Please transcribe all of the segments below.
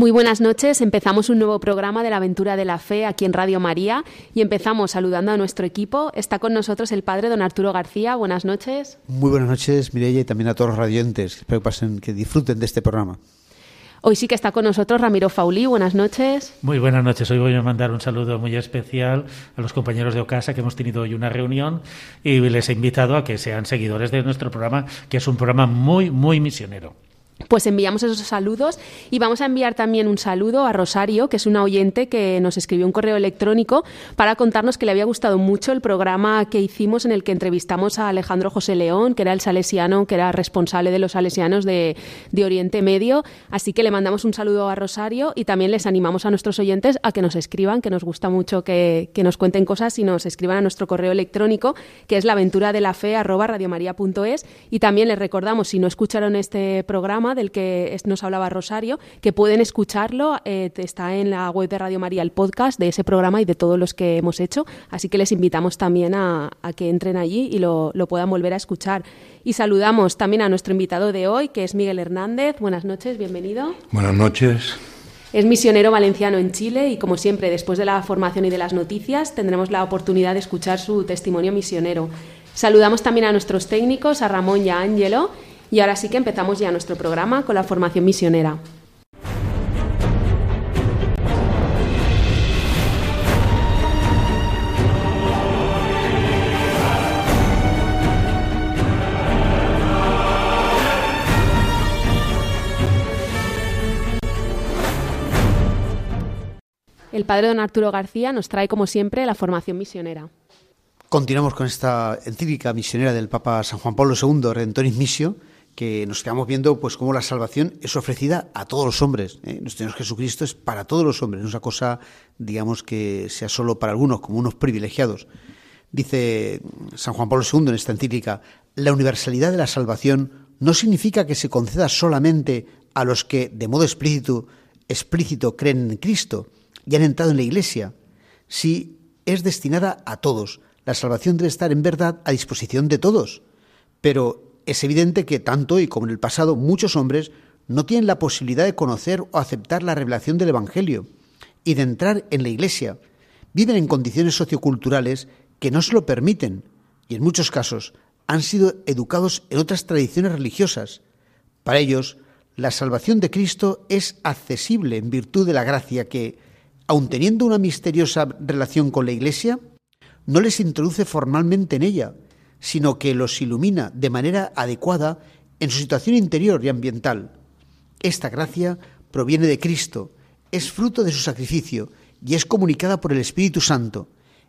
Muy buenas noches. Empezamos un nuevo programa de la aventura de la fe aquí en Radio María y empezamos saludando a nuestro equipo. Está con nosotros el padre don Arturo García. Buenas noches. Muy buenas noches, Mireia, y también a todos los radiantes. Espero que pasen, que disfruten de este programa. Hoy sí que está con nosotros Ramiro Faulí. Buenas noches. Muy buenas noches. Hoy voy a mandar un saludo muy especial a los compañeros de Ocasa que hemos tenido hoy una reunión y les he invitado a que sean seguidores de nuestro programa, que es un programa muy, muy misionero pues enviamos esos saludos y vamos a enviar también un saludo a Rosario, que es una oyente que nos escribió un correo electrónico para contarnos que le había gustado mucho el programa que hicimos en el que entrevistamos a Alejandro José León, que era el salesiano, que era responsable de los salesianos de, Oriente Medio. Así que le mandamos un saludo a Rosario y también les animamos a nuestros oyentes a que nos escriban, que nos gusta mucho que, nos cuenten cosas y nos escriban a nuestro correo electrónico, que es la de la fe y también les recordamos, si no escucharon este programa, del que nos hablaba Rosario, que pueden escucharlo. Eh, está en la web de Radio María el podcast de ese programa y de todos los que hemos hecho. Así que les invitamos también a, que entren allí y lo, lo, puedan volver a escuchar. Y saludamos también a nuestro invitado de hoy, que es Miguel Hernández. Buenas noches, bienvenido. Buenas noches. Es misionero valenciano en Chile y, como siempre, después de la formación y de las noticias, tendremos la oportunidad de escuchar su testimonio misionero. Saludamos también a nuestros técnicos, a Ramón y a Ángelo, y ahora sí que empezamos ya nuestro programa con la formación misionera. El padre don Arturo García nos trae, como siempre, la formación misionera. Continuamos con esta encíclica misionera del Papa San Juan Pablo II, Redentoris Missio, que nos quedamos viendo pues cómo la salvación es ofrecida a todos los hombres. ¿eh? Nuestro Señor Jesucristo es para todos los hombres, no es una cosa, digamos, que sea solo para algunos, como unos privilegiados. Dice San Juan Pablo II en esta encíclica, la universalidad de la salvación no significa que se conceda solamente a los que de modo explícito, explícito creen en Cristo y han entrado en la Iglesia, si es destinada a todos. La salvación debe estar en verdad a disposición de todos, pero es evidente que tanto y como en el pasado muchos hombres no tienen la posibilidad de conocer o aceptar la revelación del Evangelio y de entrar en la Iglesia. Viven en condiciones socioculturales que no se lo permiten y en muchos casos han sido educados en otras tradiciones religiosas. Para ellos, la salvación de Cristo es accesible en virtud de la gracia que, aun teniendo una misteriosa relación con la Iglesia, no les introduce formalmente en ella, sino que los ilumina de manera adecuada en su situación interior y ambiental. Esta gracia proviene de Cristo, es fruto de su sacrificio y es comunicada por el Espíritu Santo.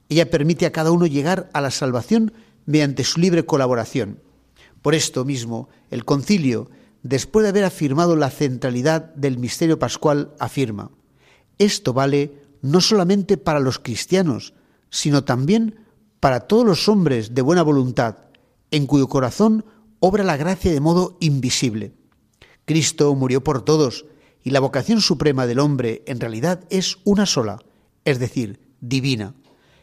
Ella permite a cada uno llegar a la salvación mediante su libre colaboración. Por esto mismo, el concilio, después de haber afirmado la centralidad del misterio pascual, afirma, esto vale no solamente para los cristianos, sino también para todos los hombres de buena voluntad, en cuyo corazón obra la gracia de modo invisible. Cristo murió por todos, y la vocación suprema del hombre en realidad es una sola, es decir, divina.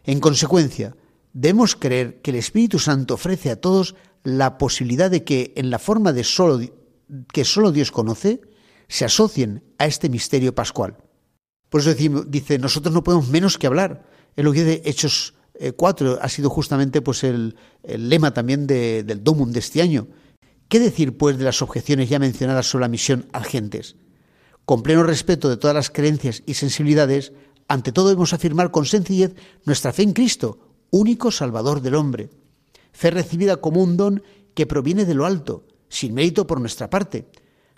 En consecuencia, debemos creer que el Espíritu Santo ofrece a todos la posibilidad de que, en la forma de solo, que solo Dios conoce, se asocien a este misterio pascual. Por eso dice, nosotros no podemos menos que hablar. Es lo que dice Hechos 4 eh, ha sido justamente pues el, lema también del Domum de este año. ¿Qué decir pues de las objeciones ya mencionadas sobre la misión a gentes? Con pleno respeto de todas las creencias y sensibilidades, ante todo debemos afirmar con sencillez nuestra fe en Cristo, único Salvador del hombre. Fe recibida como un don que proviene de lo alto, sin mérito por nuestra parte.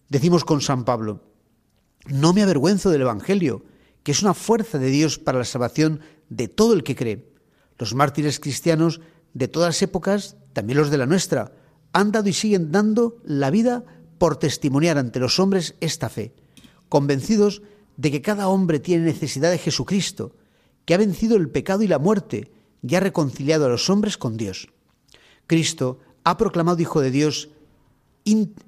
Decimos con San Pablo, no me avergüenzo del Evangelio, que es una fuerza de Dios para la salvación de todo el que cree los mártires cristianos de todas épocas, también los de la nuestra, han dado y siguen dando la vida por testimoniar ante los hombres esta fe, convencidos de que cada hombre tiene necesidad de Jesucristo, que ha vencido el pecado y la muerte y ha reconciliado a los hombres con Dios. Cristo ha proclamado hijo de Dios,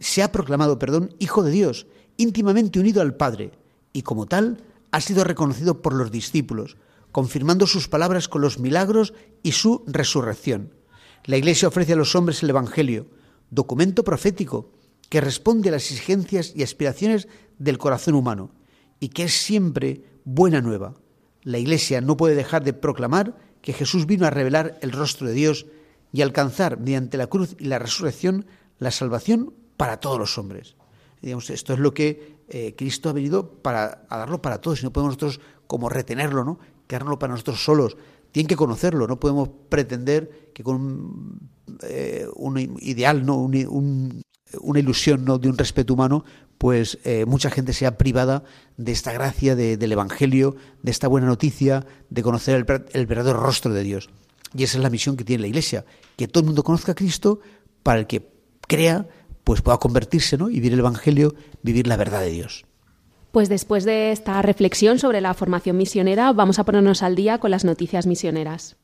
se ha proclamado, perdón, hijo de Dios, íntimamente unido al Padre, y como tal ha sido reconocido por los discípulos, confirmando sus palabras con los milagros y su resurrección. La Iglesia ofrece a los hombres el Evangelio, documento profético que responde a las exigencias y aspiraciones del corazón humano y que es siempre buena nueva. La Iglesia no puede dejar de proclamar que Jesús vino a revelar el rostro de Dios y alcanzar mediante la cruz y la resurrección la salvación para todos los hombres. Digamos, esto es lo que eh, Cristo ha venido para a darlo para todos y no podemos nosotros como retenerlo, ¿no? Para nosotros solos. Tienen que conocerlo, no podemos pretender que con eh, un ideal, ¿no? una ilusión ¿no? de un respeto humano, pues eh, mucha gente sea privada de esta gracia del Evangelio, de esta buena noticia, de conocer el, el, verdadero rostro de Dios. Y esa es la misión que tiene la Iglesia, que todo el mundo conozca a Cristo para el que crea, pues pueda convertirse ¿no? y vivir el Evangelio, vivir la verdad de Dios. Pues después de esta reflexión sobre la formación misionera, vamos a ponernos al día con las noticias misioneras.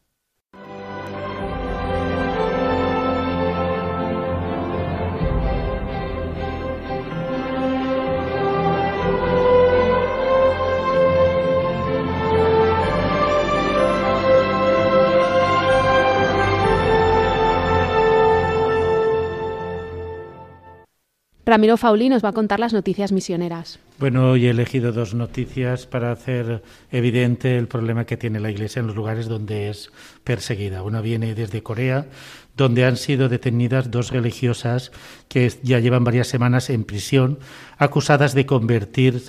Ramiro Fauli nos va a contar las noticias misioneras. Bueno, hoy he elegido dos noticias para hacer evidente el problema que tiene la Iglesia en los lugares donde es perseguida. Una viene desde Corea, donde han sido detenidas dos religiosas que ya llevan varias semanas en prisión, acusadas de convertir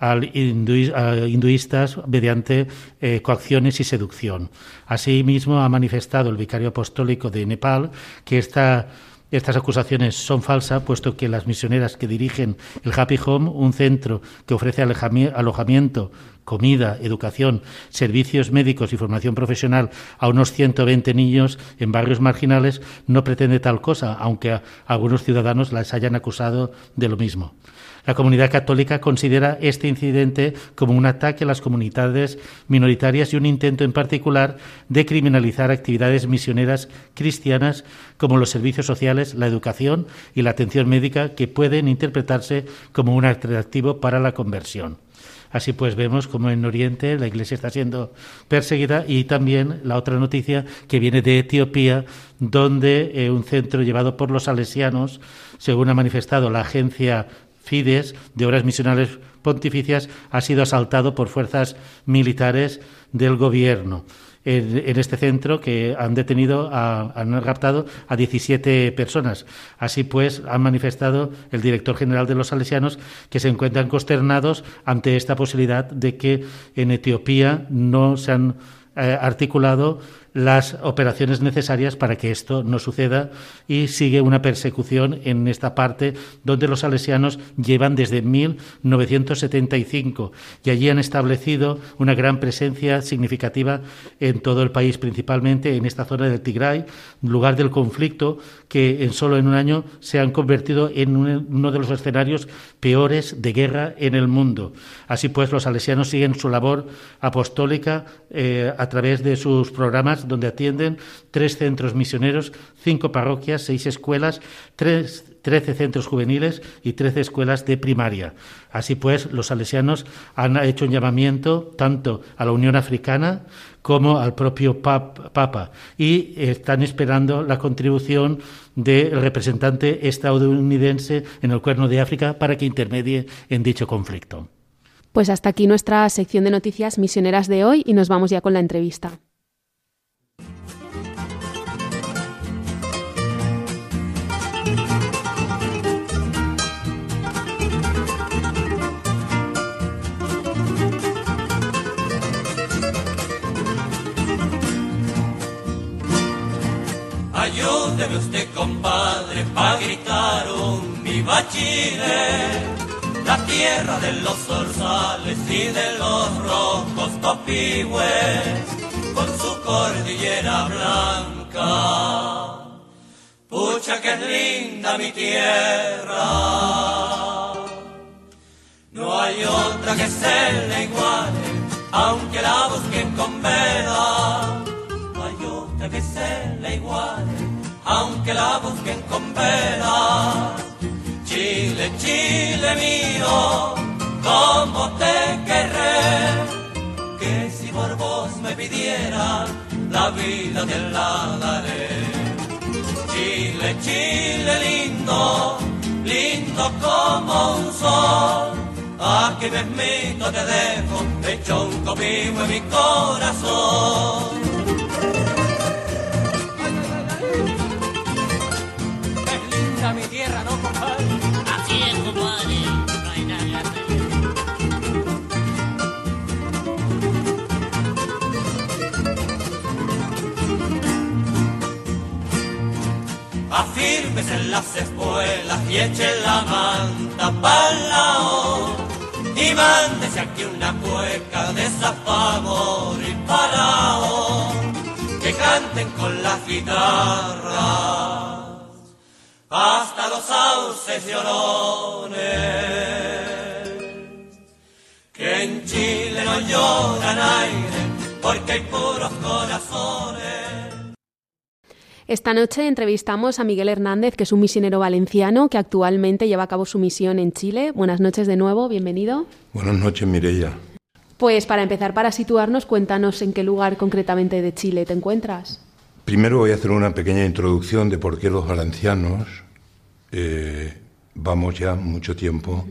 a hinduistas mediante eh, coacciones y seducción. Asimismo, ha manifestado el vicario apostólico de Nepal que esta estas acusaciones son falsas, puesto que las misioneras que dirigen el Happy Home, un centro que ofrece alojamiento, comida, educación, servicios médicos y formación profesional a unos 120 niños en barrios marginales, no pretende tal cosa, aunque algunos ciudadanos las hayan acusado de lo mismo. La comunidad católica considera este incidente como un ataque a las comunidades minoritarias y un intento en particular de criminalizar actividades misioneras cristianas como los servicios sociales, la educación y la atención médica que pueden interpretarse como un atractivo para la conversión. Así pues vemos como en Oriente la Iglesia está siendo perseguida y también la otra noticia que viene de Etiopía, donde eh, un centro llevado por los salesianos, según ha manifestado la agencia Fides de Obras Misionales Pontificias ha sido asaltado por fuerzas militares del gobierno. En, este centro que han detenido, han raptado a 17 personas. Así pues, han manifestado el director general de los salesianos que se encuentran consternados ante esta posibilidad de que en Etiopía no se han eh, articulado las operaciones necesarias para que esto no suceda y sigue una persecución en esta parte donde los salesianos llevan desde 1975 y allí han establecido una gran presencia significativa en todo el país, principalmente en esta zona del Tigray, lugar del conflicto que en solo en un año se han convertido en uno de los escenarios peores de guerra en el mundo. Así pues, los salesianos siguen su labor apostólica eh, a través de sus programas donde atienden tres centros misioneros, cinco parroquias, seis escuelas, trece centros juveniles y trece escuelas de primaria. Así pues, los salesianos han hecho un llamamiento tanto a la Unión Africana como al propio Papa y están esperando la contribución del representante estadounidense en el Cuerno de África para que intermedie en dicho conflicto. Pues hasta aquí nuestra sección de noticias misioneras de hoy y nos vamos ya con la entrevista. Ayúdeme usted, compadre, pa' gritar un viva Chile, la tierra de los zorzales y de los rojos topigües, con su cordillera blanca. Pucha que es linda mi tierra, no hay otra que se le iguale, aunque la busquen con vela, no hay otra que se le iguale aunque la busquen con vela. Chile, Chile mío, como te querré, que si por vos me pidiera la vida te la daré. Chile, Chile lindo, lindo como un sol, aquí mismito te dejo, hecho un en mi corazón. Mi tierra, ¿no, compadre? Así es, compadre. No hay nada Afírmese en las espuelas y eche la manta pa'l lado. Y mándese aquí una cueca de favor y parao. Que canten con las guitarras hasta los sauces llorones, que en Chile no lloran aire, porque hay puros corazones. Esta noche entrevistamos a Miguel Hernández, que es un misionero valenciano que actualmente lleva a cabo su misión en Chile. Buenas noches de nuevo, bienvenido. Buenas noches, Mireia. Pues para empezar, para situarnos, cuéntanos en qué lugar concretamente de Chile te encuentras. Primero voy a hacer una pequeña introducción de por qué los valencianos eh, vamos ya mucho tiempo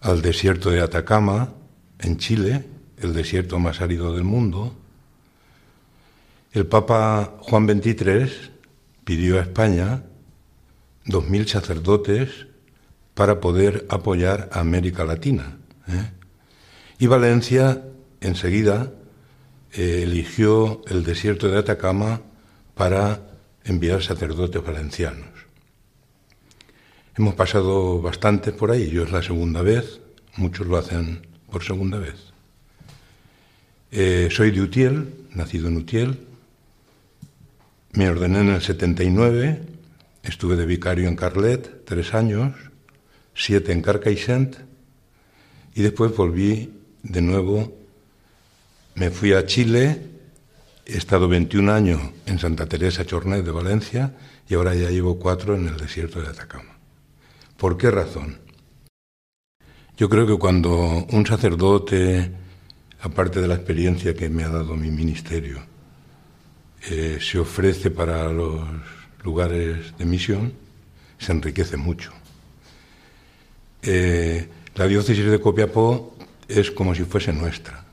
al desierto de Atacama, en Chile, el desierto más árido del mundo. El Papa Juan XXIII pidió a España dos mil sacerdotes para poder apoyar a América Latina. ¿eh? Y Valencia enseguida eh, eligió el desierto de Atacama para enviar sacerdotes valencianos. Hemos pasado bastante por ahí, yo es la segunda vez, muchos lo hacen por segunda vez. Eh, soy de Utiel, nacido en Utiel, me ordené en el 79, estuve de vicario en Carlet tres años, siete en Carcaixent y después volví de nuevo, me fui a Chile, he estado 21 años en Santa Teresa Chornet de Valencia y ahora ya llevo cuatro en el desierto de Atacama. ¿Por qué razón? Yo creo que cuando un sacerdote, aparte de la experiencia que me ha dado mi ministerio, eh, se ofrece para los lugares de misión, se enriquece mucho. Eh, la diócesis de Copiapó es como si fuese nuestra.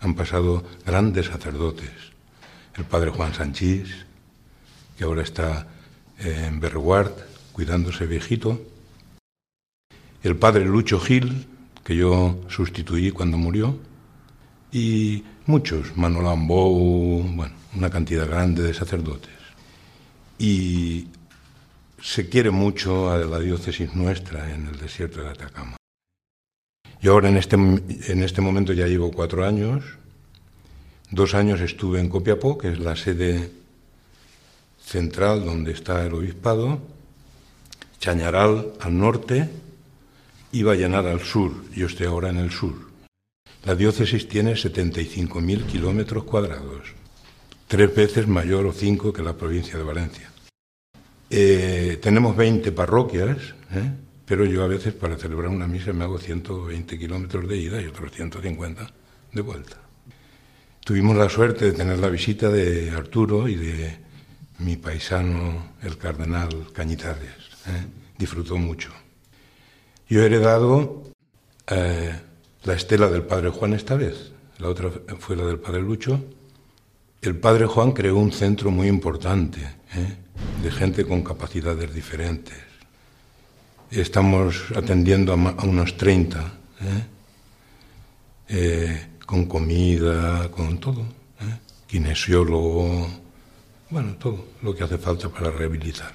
Han pasado grandes sacerdotes. El padre Juan Sanchís, que ahora está en Berguard, cuidándose viejito, el padre Lucho Gil, que yo sustituí cuando murió, y muchos, Manuel Ambou, bueno, una cantidad grande de sacerdotes. Y se quiere mucho a la diócesis nuestra en el desierto de Atacama. Yo ahora en este, en este momento ya llevo cuatro años. Dos años estuve en Copiapó, que es la sede central donde está el obispado, Chañaral al norte y Vallenar al sur. Yo estoy ahora en el sur. La diócesis tiene 75.000 kilómetros cuadrados, tres veces mayor o cinco que la provincia de Valencia. Eh, tenemos 20 parroquias, ¿eh? Pero yo a veces para celebrar una misa me hago 120 kilómetros de ida y otros 150 de vuelta. Tuvimos la suerte de tener la visita de Arturo y de mi paisano, el cardenal Cañitares. ¿eh? Disfrutó mucho. Yo he heredado eh, la estela del padre Juan esta vez, la otra fue la del padre Lucho. El padre Juan creó un centro muy importante ¿eh? de gente con capacidades diferentes. Estamos atendiendo a, unos 30, ¿eh? con comida, con todo, kinesiólogo, bueno, todo lo que hace falta para rehabilitar.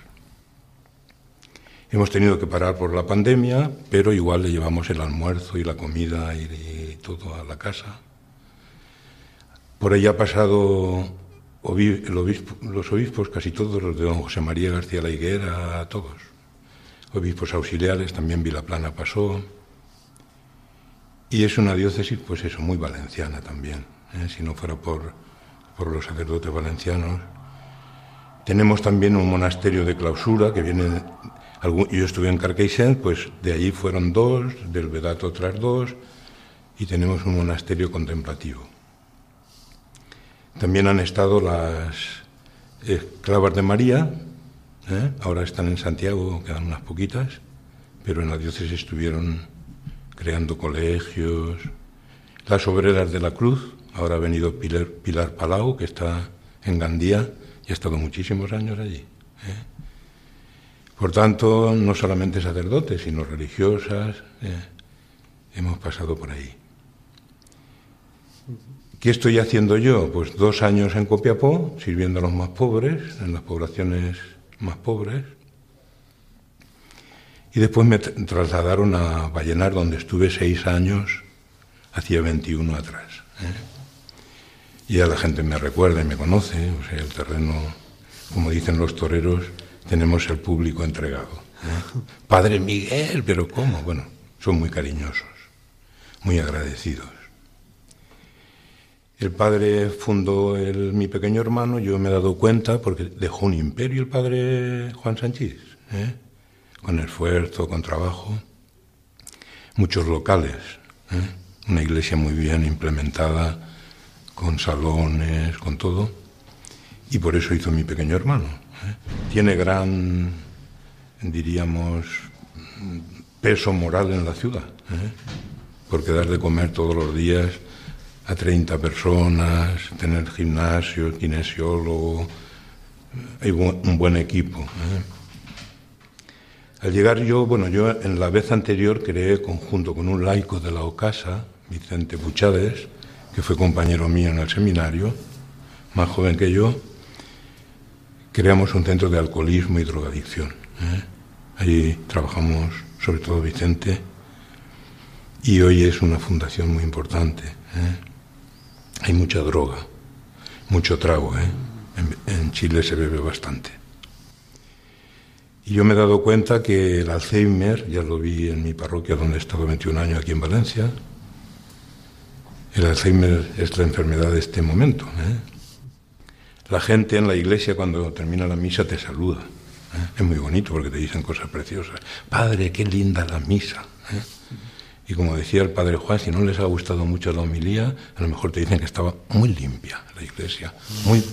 Hemos tenido que parar por la pandemia, pero igual le llevamos el almuerzo y la comida y, todo a la casa. Por ahí ha pasado los obispos, casi todos los de don José María García La Higuera, todos. Obispos auxiliares, también Vilaplana pasó. Y es una diócesis, pues eso, muy valenciana también. ¿eh? Si no fuera por, por los sacerdotes valencianos, Tenemos también un monasterio de clausura que viene. Yo estuve en Carqueixent, pues de allí fueron dos, del Vedato otras dos, y tenemos un monasterio contemplativo. También han estado las esclavas de María, ¿eh? ahora están en Santiago, quedan unas poquitas, pero en la diócesis estuvieron creando colegios. Las obreras de la cruz, ahora ha venido Pilar, Palau, que está en Gandía y ha estado muchísimos años allí. ¿eh? Por tanto, no solamente sacerdotes, sino religiosas, ¿eh? hemos pasado por ahí. ¿Qué estoy haciendo yo? Pues dos años en Copiapó, sirviendo a los más pobres, en las poblaciones más pobres. Y después me tra- trasladaron a Vallenar, donde estuve seis años, hacía 21 atrás. ¿eh? Y ya la gente me recuerda y me conoce, o sea, el terreno, como dicen los toreros, tenemos el público entregado. ¿eh? Padre Miguel, pero ¿cómo? Bueno, son muy cariñosos, muy agradecidos. El padre fundó el, mi pequeño hermano, yo me he dado cuenta porque dejó un imperio el padre Juan Sanchís, ¿eh? con esfuerzo, con trabajo, muchos locales, ¿eh? una iglesia muy bien implementada, con salones, con todo, y por eso hizo mi pequeño hermano. ¿eh? Tiene gran, diríamos, peso moral en la ciudad, ¿eh? porque dar de comer todos los días a 30 personas, tener gimnasio, kinesiólogo, hay un buen equipo. ¿eh? Al llegar yo, bueno, yo en la vez anterior creé conjunto con un laico de la Ocasa, Vicente Puchades, que fue compañero mío en el seminario, más joven que yo, creamos un centro de alcoholismo y drogadicción. ¿eh? Allí trabajamos, sobre todo Vicente, y hoy es una fundación muy importante. ¿eh? Hay mucha droga, mucho trago. ¿eh? En, Chile se bebe bastante. Y yo me he dado cuenta que el Alzheimer, ya lo vi en mi parroquia donde he estado 21 años aquí en Valencia, el Alzheimer es la enfermedad de este momento. ¿eh? La gente en la iglesia cuando termina la misa te saluda. ¿eh? Es muy bonito porque te dicen cosas preciosas. Padre, qué linda la misa. ¿eh? Y como decía el padre Juan, si no les ha gustado mucho la homilía, a lo mejor te dicen que estaba muy limpia la iglesia, muy,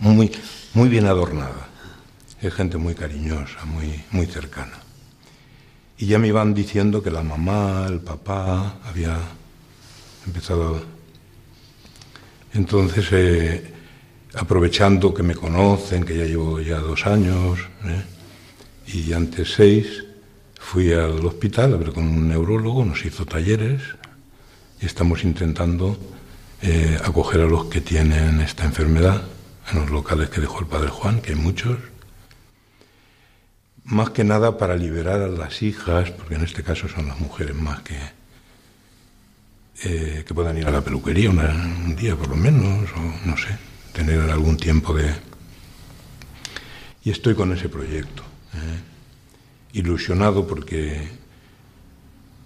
muy, muy bien adornada. Es gente muy cariñosa, muy, muy cercana. Y ya me iban diciendo que la mamá, el papá, había empezado. Entonces, eh, aprovechando que me conocen, que ya llevo ya dos años, ¿eh? y antes seis, fui al hospital a ver con un neurólogo, nos hizo talleres y estamos intentando eh, acoger a los que tienen esta enfermedad en los locales que dejó el padre Juan, que hay muchos. Más que nada para liberar a las hijas, porque en este caso son las mujeres más que, eh, que puedan ir a la peluquería un día por lo menos, o no sé, tener algún tiempo de... Y estoy con ese proyecto, ¿eh? Ilusionado porque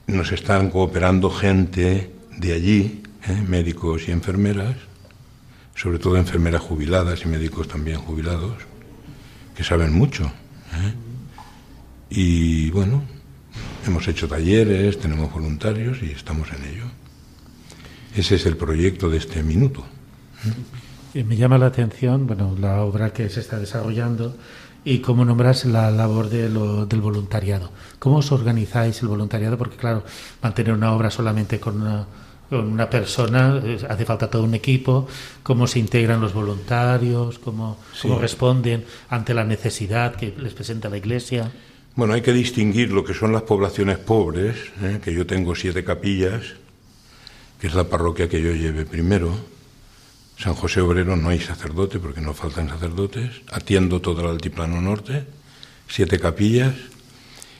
nos están cooperando gente de allí, ¿eh? médicos y enfermeras, sobre todo enfermeras jubiladas y médicos también jubilados, que saben mucho. ¿eh? Y bueno, hemos hecho talleres, tenemos voluntarios y estamos en ello. Ese es el proyecto de este minuto. Y me llama la atención, bueno, la obra que se está desarrollando y cómo nombras la labor de lo- del voluntariado. ¿Cómo os organizáis el voluntariado? Porque claro, mantener una obra solamente con una, con una persona hace falta todo un equipo. ¿Cómo se integran los voluntarios? ¿Cómo, cómo responden ante la necesidad que les presenta la Iglesia? Bueno, hay que distinguir lo que son las poblaciones pobres, ¿eh? que yo tengo siete capillas, que es la parroquia que yo llevé primero. San José Obrero no hay sacerdote porque no faltan sacerdotes. Atiendo todo el altiplano norte, siete capillas.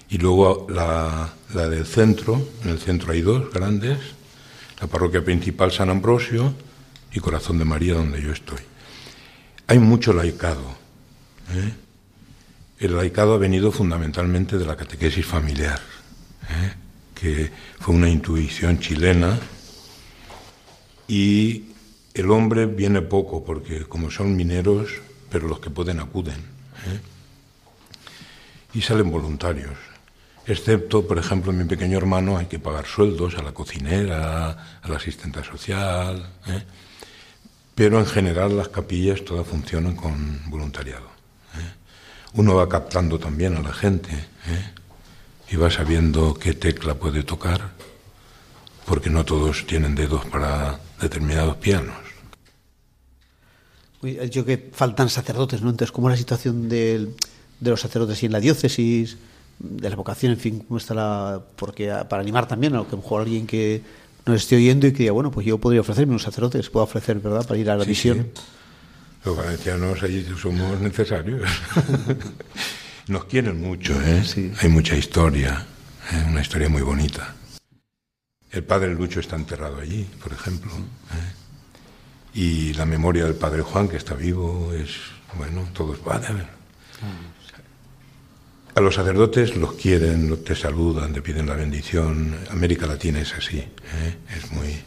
Y luego la, la del centro, en el centro hay dos grandes, la parroquia principal San Ambrosio y Corazón de María donde yo estoy. Hay mucho laicado. ¿eh? El laicado ha venido fundamentalmente de la catequesis familiar, ¿eh? que fue una intuición chilena, y el hombre viene poco, porque como son mineros, pero los que pueden acuden. ¿eh? Y salen voluntarios. Excepto, por ejemplo, mi pequeño hermano hay que pagar sueldos a la cocinera, a la asistente social. ¿eh? Pero en general las capillas todas funcionan con voluntariado. ¿eh? Uno va captando también a la gente y va sabiendo qué tecla puede tocar, porque no todos tienen dedos para determinados pianos. Dicho que faltan sacerdotes, ¿no? Entonces, ¿cómo es la situación del- de los sacerdotes y en la diócesis, de la vocación, en fin, cómo está la... Porque para animar también a lo que mejor alguien que nos esté oyendo y que diga, bueno, pues yo podría ofrecerme unos sacerdotes, puedo ofrecer, ¿verdad?, para ir a la Sí, misión. sí. Los valencianos allí somos necesarios. Nos quieren mucho, ¿eh? Sí. Hay mucha historia, ¿eh? una historia muy bonita. El padre Lucho está enterrado allí, por ejemplo. ¿eh? Y la memoria del padre Juan, que está vivo, es, bueno, todos van a ver. A los sacerdotes los quieren, te saludan, te piden la bendición. América Latina es así, ¿eh? es muy,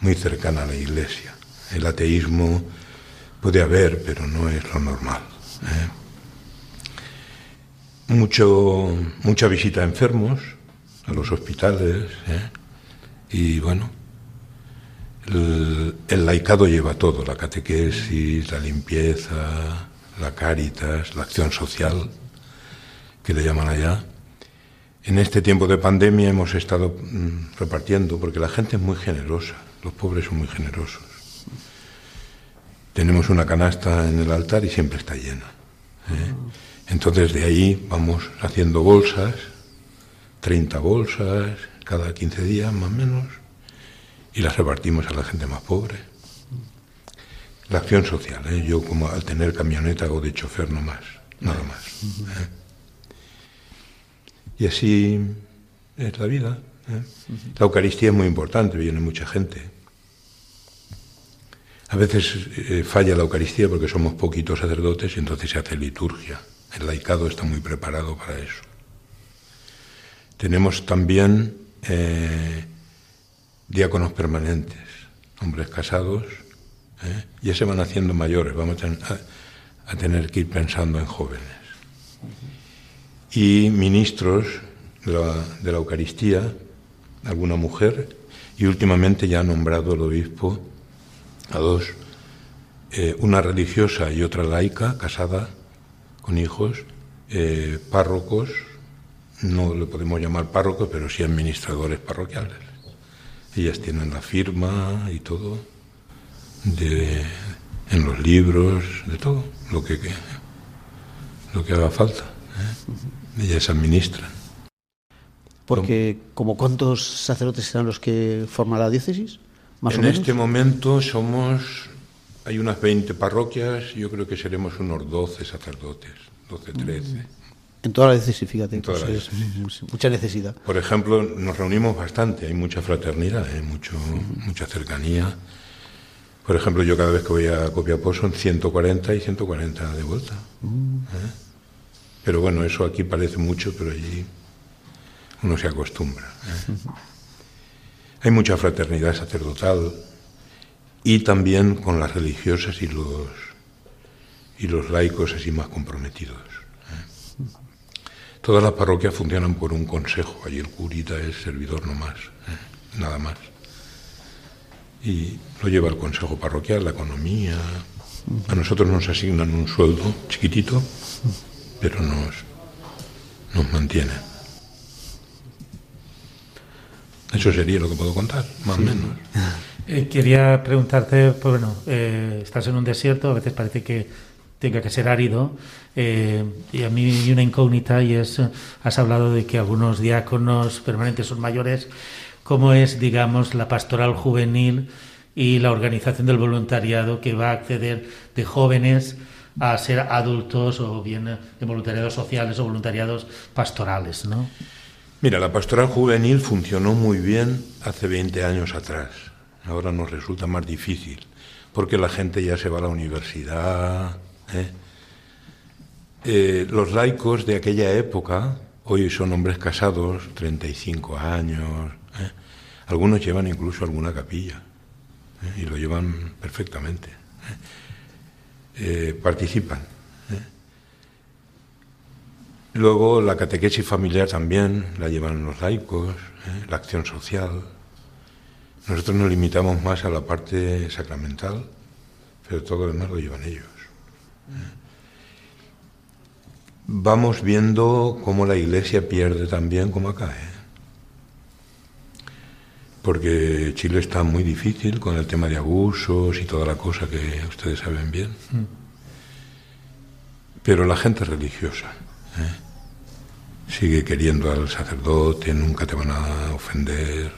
muy cercana a la iglesia. El ateísmo puede haber, pero no es lo normal. ¿eh? Mucho, mucha visita a enfermos, a los hospitales, ¿eh? Y bueno, el, laicado lleva todo, la catequesis, la limpieza, la caritas, la acción social, que le llaman allá. En este tiempo de pandemia hemos estado mm, repartiendo, porque la gente es muy generosa, los pobres son muy generosos. Tenemos una canasta en el altar y siempre está llena. ¿eh? Entonces de ahí vamos haciendo bolsas, 30 bolsas cada 15 días más o menos, y las repartimos a la gente más pobre. La acción social, ¿eh? yo como al tener camioneta hago de chofer no más, nada más. ¿eh? Y así es la vida. ¿eh? La Eucaristía es muy importante, viene mucha gente. A veces falla la Eucaristía porque somos poquitos sacerdotes y entonces se hace liturgia. El laicado está muy preparado para eso. Tenemos también eh, diáconos permanentes, hombres casados, ¿eh? ya se van haciendo mayores, vamos a, ten- a- a tener que ir pensando en jóvenes. Y ministros de la, Eucaristía, alguna mujer, y últimamente ya ha nombrado el obispo a dos, eh, una religiosa y otra laica, casada, con hijos, párrocos, no le podemos llamar párrocos, pero sí administradores parroquiales. Ellas tienen la firma y todo, de, en los libros, de todo, lo que, que- lo que haga falta. ¿eh? Ellas administran. Porque, como cuántos sacerdotes serán los que forman la diócesis, más en o menos. este momento somos, hay unas 20 parroquias, yo creo que seremos unos 12 sacerdotes, 12, 13. En toda la diócesis, fíjate, pues es mucha necesidad. Por ejemplo, nos reunimos bastante, hay mucha fraternidad, ¿eh? mucho, mucha cercanía. Por ejemplo, yo cada vez que voy a Copiapó son 140 y 140 de vuelta. ¿eh? Pero bueno, eso aquí parece mucho, pero allí uno se acostumbra. ¿eh? Hay mucha fraternidad sacerdotal y también con las religiosas y los, y los laicos así más comprometidos. Todas las parroquias funcionan por un consejo, allí el curita es servidor nomás, ¿eh? nada más. Y lo lleva el consejo parroquial, la economía. A nosotros nos asignan un sueldo chiquitito, pero nos, nos mantienen. Eso sería lo que puedo contar, más o menos. Eh, quería preguntarte, pues bueno, eh, estás en un desierto, a veces parece que tenga que ser árido, eh, y a mí hay una incógnita y es, has hablado de que algunos diáconos permanentes son mayores, ¿cómo es, digamos, la pastoral juvenil y la organización del voluntariado que va a acceder de jóvenes a ser adultos o bien de voluntariados sociales o voluntariados pastorales, ¿no? Mira, la pastoral juvenil funcionó muy bien hace 20 años atrás. Ahora nos resulta más difícil, porque la gente ya se va a la universidad. ¿Eh? Eh, los laicos de aquella época, hoy son hombres casados, 35 años. ¿eh? Algunos llevan incluso alguna capilla, y lo llevan perfectamente. participan. Luego la catequesis familiar también la llevan los laicos, la acción social. Nosotros nos limitamos más a la parte sacramental, pero todo lo demás lo llevan ellos. Vamos viendo cómo la Iglesia pierde también, como acá. ¿eh? Porque Chile está muy difícil con el tema de abusos y toda la cosa que ustedes saben bien. Pero la gente religiosa. ¿eh? Sigue queriendo al sacerdote, nunca te van a ofender. ¿eh?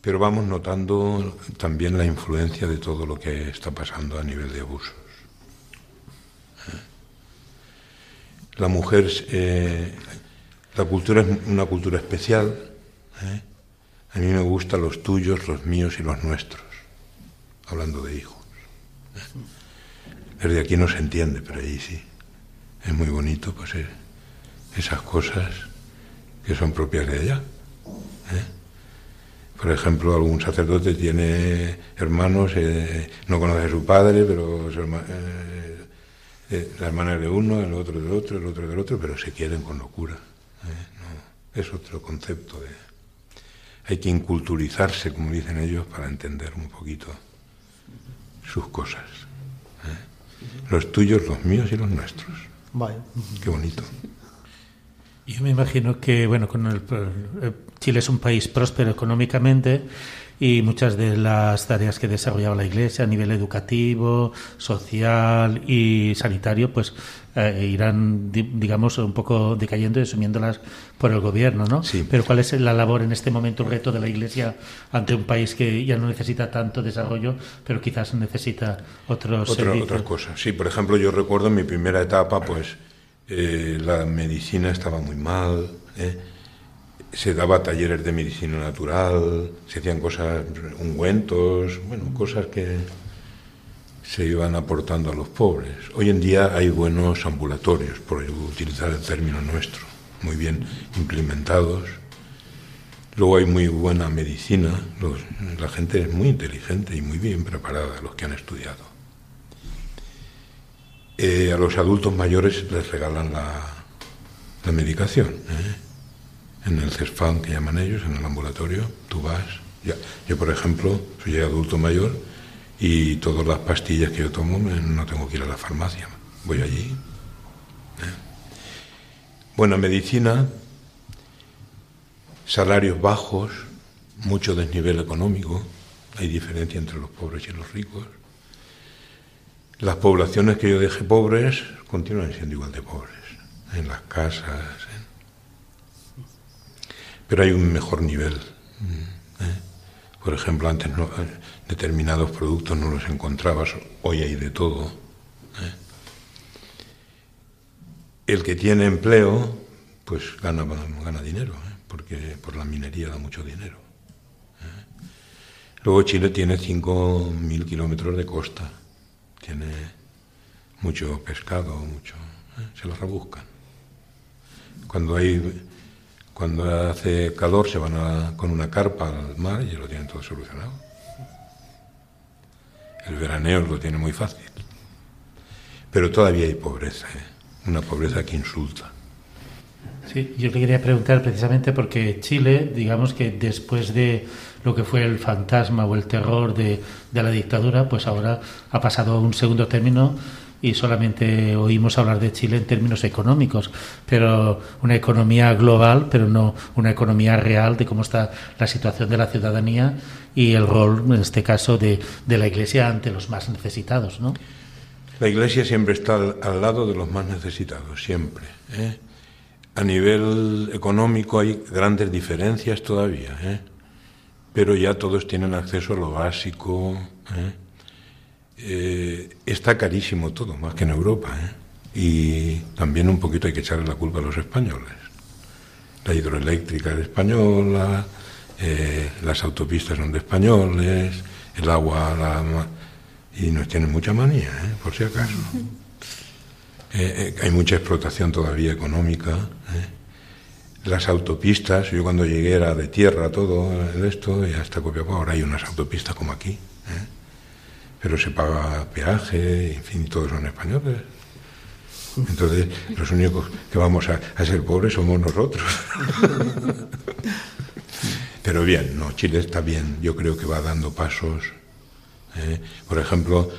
Pero vamos notando también la influencia de todo lo que está pasando a nivel de abusos. La mujer, eh, la cultura es una cultura especial. ¿eh? A mí me gustan los tuyos, los míos y los nuestros, hablando de hijos. ¿eh? Desde aquí no se entiende, pero ahí sí. Es muy bonito, pues esas cosas que son propias de allá. Por ejemplo, algún sacerdote tiene hermanos, no conoce a su padre, pero su herma- eh, eh, la hermana de uno, el otro del otro, el otro del otro, pero se quieren con locura. ¿eh? No, es otro concepto de... Hay que inculturizarse, como dicen ellos, para entender un poquito sus cosas. ¿eh? Los tuyos, los míos y los nuestros. Vaya. Qué bonito. Yo me imagino que, bueno, con el, eh, Chile es un país próspero económicamente y muchas de las tareas que desarrollaba la Iglesia a nivel educativo, social y sanitario, pues eh, irán, di- digamos, un poco decayendo y asumiéndolas por el gobierno, ¿no? Sí. Pero ¿cuál es la labor en este momento, el reto de la Iglesia ante un país que ya no necesita tanto desarrollo, pero quizás necesita otros Otra, servicios? otras cosas. Sí, por ejemplo, yo recuerdo en mi primera etapa, pues eh, la medicina estaba muy mal, ¿eh? Se daba talleres de medicina natural, se hacían cosas, ungüentos, bueno, cosas que se iban aportando a los pobres. Hoy en día hay buenos ambulatorios, por utilizar el término nuestro, muy bien implementados. Luego hay muy buena medicina, la gente es muy inteligente y muy bien preparada, los que han estudiado. Eh, a los adultos mayores les regalan la, la medicación. ¿eh? En el CESFAM, que llaman ellos, en el ambulatorio, tú vas. Ya, yo, por ejemplo, soy adulto mayor y todas las pastillas que yo tomo no tengo que ir a la farmacia. Voy allí. ¿eh? Buena medicina, salarios bajos, mucho desnivel económico, hay diferencia entre los pobres y los ricos. Las poblaciones que yo dejé pobres continúan siendo igual de pobres, en las casas. Pero hay un mejor nivel. mm, ¿eh? Por ejemplo, antes eh, determinados productos no los encontrabas, hoy hay de todo. ¿eh? El que tiene empleo, pues gana, gana dinero, porque por la minería da mucho dinero. Luego Chile tiene 5.000 kilómetros de costa, tiene mucho pescado, mucho, se lo rebuscan. Cuando hay, cuando hace calor se van a- con una carpa al mar y lo tienen todo solucionado. El veraneo lo tiene muy fácil. Pero todavía hay pobreza, ¿eh? una pobreza que insulta. Sí, yo le quería preguntar precisamente porque Chile, digamos que después de lo que fue el fantasma o el terror de, de la dictadura, pues ahora ha pasado a un segundo término y solamente oímos hablar de Chile en términos económicos, pero una economía global, pero no una economía real de cómo está la situación de la ciudadanía y el rol, en este caso, de, de la Iglesia ante los más necesitados, ¿no? La Iglesia siempre está al, lado de los más necesitados, siempre. ¿eh? A nivel económico hay grandes diferencias todavía, ¿eh? pero ya todos tienen acceso a lo básico. ¿eh? Eh, está carísimo todo, más que en Europa. ¿eh? Y también un poquito hay que echarle la culpa a los españoles. La hidroeléctrica es española, eh, las autopistas son de españoles, el agua la y nos tienen mucha manía, ¿eh? por si acaso. Eh, hay mucha explotación todavía económica. Las autopistas, yo cuando llegué era de tierra todo eh, esto, y hasta Copiapó, ahora hay unas autopistas como aquí. Pero se paga peaje, en fin, todos son españoles. Entonces, los únicos que vamos a, a ser pobres somos nosotros. Pero bien, no, Chile está bien, yo creo que va dando pasos. ¿eh? Por ejemplo,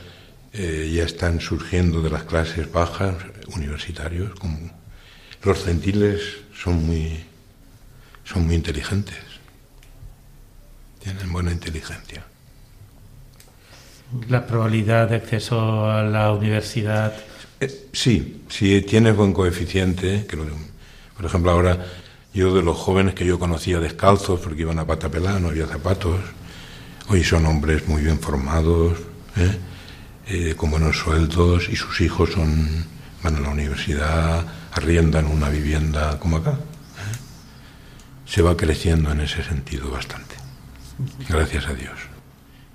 eh, ya están surgiendo de las clases bajas universitarios. Como los centiles son muy, son muy inteligentes, tienen buena inteligencia. La probabilidad de acceso a la universidad. Eh, sí, si tienes buen coeficiente, por ejemplo ahora yo de los jóvenes que yo conocía descalzos porque iban a pata pelada, no había zapatos, hoy son hombres muy bien formados, ¿eh? Eh, con buenos sueldos y sus hijos son van a la universidad, arriendan una vivienda como acá. ¿eh? Se va creciendo en ese sentido bastante. Gracias a Dios.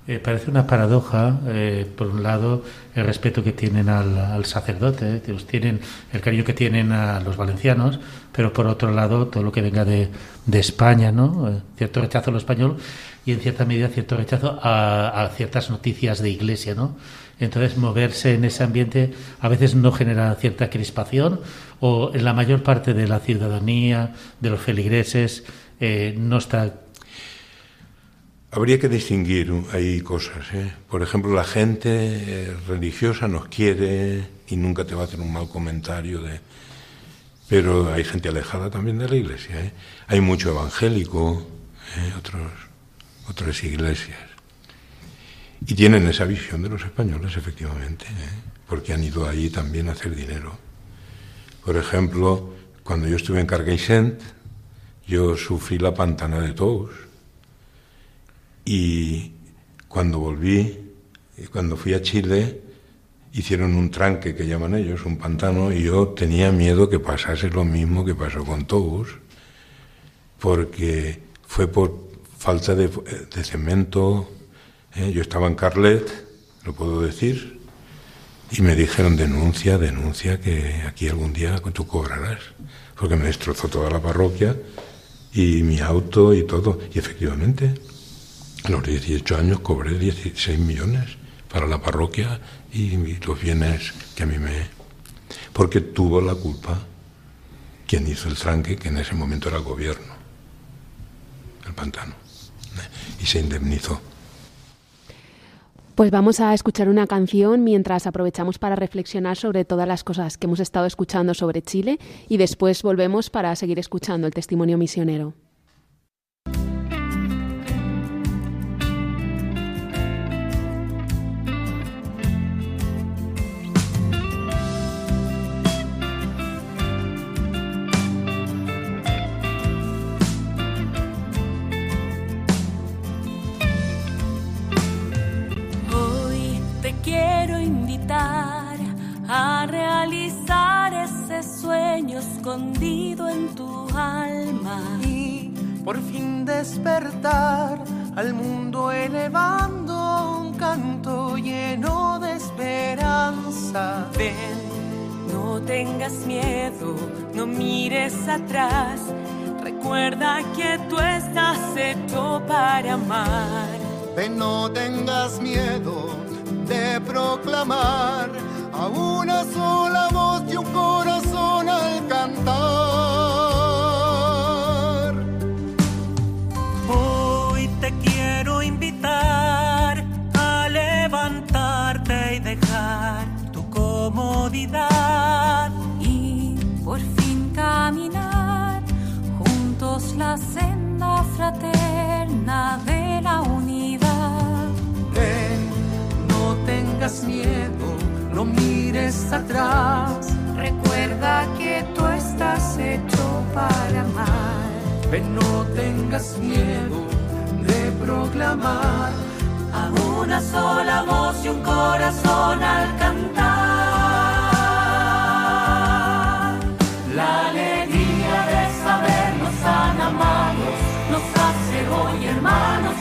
Eh, parece una paradoja, eh, por un lado, el respeto que tienen al, al sacerdote, eh, tienen, el cariño que tienen a los valencianos, pero por otro lado, todo lo que venga de, de España, ¿no? Eh, cierto rechazo a lo español y en cierta medida cierto rechazo a, a ciertas noticias de iglesia, ¿no? Entonces, moverse en ese ambiente a veces no genera cierta crispación o en la mayor parte de la ciudadanía, de los feligreses, no está Habría que distinguir ahí cosas. ¿eh? Por ejemplo, la gente eh, religiosa nos quiere y nunca te va a hacer un mal comentario de. Pero hay gente alejada también de la iglesia. ¿eh? Hay mucho evangélico, ¿eh? otros, otras iglesias. Y tienen esa visión de los españoles, efectivamente, ¿eh? porque han ido allí también a hacer dinero. Por ejemplo, cuando yo estuve en Cargaisent, yo sufrí la pantana de Tous. Y cuando volví, y cuando fui a Chile, hicieron un tranque que llaman ellos, un pantano, y yo tenía miedo que pasase lo mismo que pasó con Tous, porque fue por falta de, de cemento. ¿eh? Yo estaba en Carlet, lo puedo decir, y me dijeron denuncia, denuncia, que aquí algún día tú cobrarás, porque me destrozó toda la parroquia y mi auto y todo. Y efectivamente, los 18 años cobré 16 millones para la parroquia y los bienes que a mí me... Porque tuvo la culpa quien hizo el tranque, que en ese momento era el gobierno, el pantano, ¿eh? y se indemnizó. Pues vamos a escuchar una canción mientras aprovechamos para reflexionar sobre todas las cosas que hemos estado escuchando sobre Chile y después volvemos para seguir escuchando el testimonio misionero. Sueño escondido en tu alma. y por fin despertar al mundo elevando un canto lleno de esperanza. Ven, no tengas miedo, no mires atrás. Recuerda que tú estás hecho para amar. Ven, no tengas miedo de proclamar a una sola voz y un corazón mires atrás. Recuerda que tú estás hecho para amar. Ven, no tengas miedo de proclamar A una sola voz y un corazón al cantar. La alegría de sabernos tan amados nos hace hoy hermanos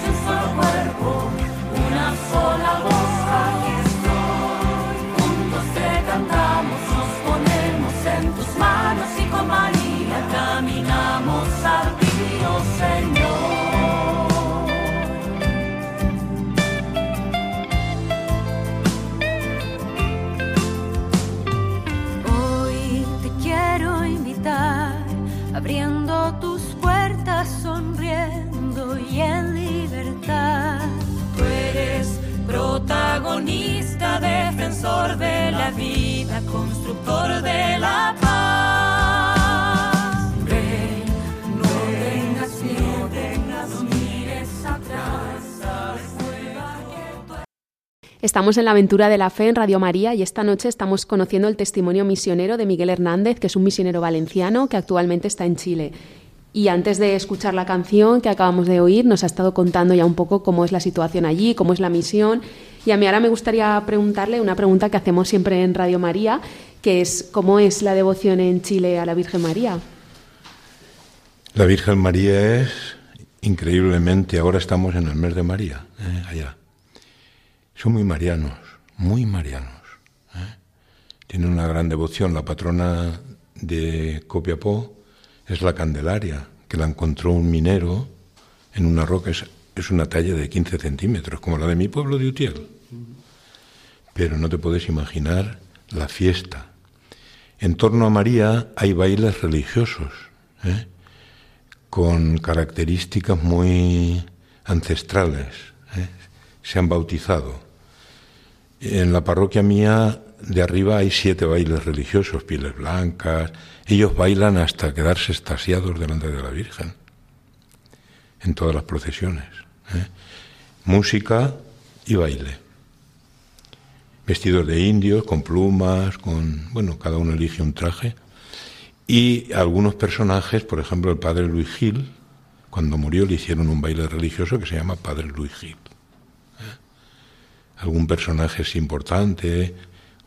de la vida, constructor de la paz. Ven, no tengas miedo, no tú Estamos en la aventura de la fe en Radio María y esta noche estamos conociendo el testimonio misionero de Miguel Hernández, que es un misionero valenciano que actualmente está en Chile. Y antes de escuchar la canción que acabamos de oír, nos ha estado contando ya un poco cómo es la situación allí, cómo es la misión. Y a mí ahora me gustaría preguntarle una pregunta que hacemos siempre en Radio María, que es ¿cómo es la devoción en Chile a la Virgen María? La Virgen María es increíblemente, ahora estamos en el mes de María, ¿eh? allá. Son muy marianos, muy marianos. ¿eh? Tienen una gran devoción. La patrona de Copiapó es la Candelaria, que la encontró un minero en una roca. Es una talla de 15 centímetros, como la de mi pueblo de Utiel. Pero no te puedes imaginar la fiesta. En torno a María hay bailes religiosos, ¿eh? con características muy ancestrales. ¿eh? Se han bautizado. En la parroquia mía de arriba hay siete bailes religiosos, pieles blancas. Ellos bailan hasta quedarse estasiados delante de la Virgen, en todas las procesiones. ¿Eh? Música y baile. Vestidos de indios, con plumas, con. Bueno, cada uno elige un traje. Y algunos personajes, por ejemplo, el padre Luis Gil, cuando murió le hicieron un baile religioso que se llama Padre Luis Gil. ¿eh? Algún personaje es importante,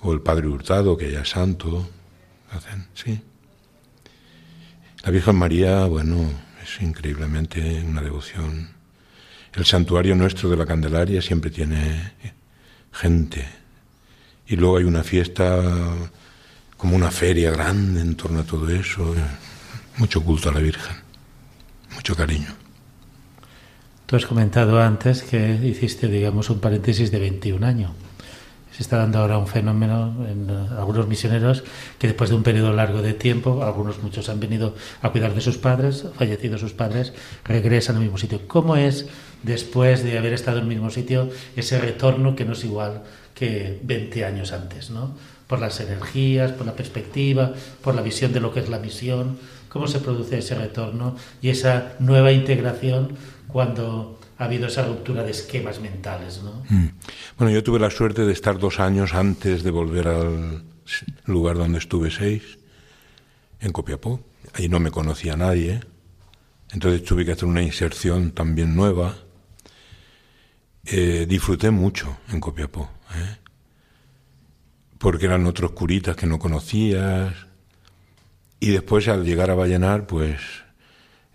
o el Padre Hurtado, que ya es santo, hacen, sí. La Virgen María, bueno, es increíblemente una devoción. El santuario nuestro de la Candelaria siempre tiene gente. Y luego hay una fiesta, como una feria grande en torno a todo eso. Mucho culto a la Virgen, mucho cariño. Tú has comentado antes que hiciste, digamos, un paréntesis de 21 años. Se está dando ahora un fenómeno en eh, algunos misioneros que después de un periodo largo de tiempo, algunos muchos han venido a cuidar de sus padres, fallecidos sus padres, regresan al mismo sitio. ¿Cómo es después de haber estado en el mismo sitio ese retorno que no es igual que 20 años antes, ¿no? Por las energías, por la perspectiva, por la visión de lo que es la misión, cómo se produce ese retorno y esa nueva integración cuando ha habido esa ruptura de esquemas mentales, ¿no? Mm. Bueno, yo tuve la suerte de estar dos años antes de volver al lugar donde estuve seis, en Copiapó. Ahí no me conocía nadie, entonces tuve que hacer una inserción también nueva. Eh, disfruté mucho en Copiapó, ¿eh? porque eran otros curitas que no conocías. Y después al llegar a Vallenar, pues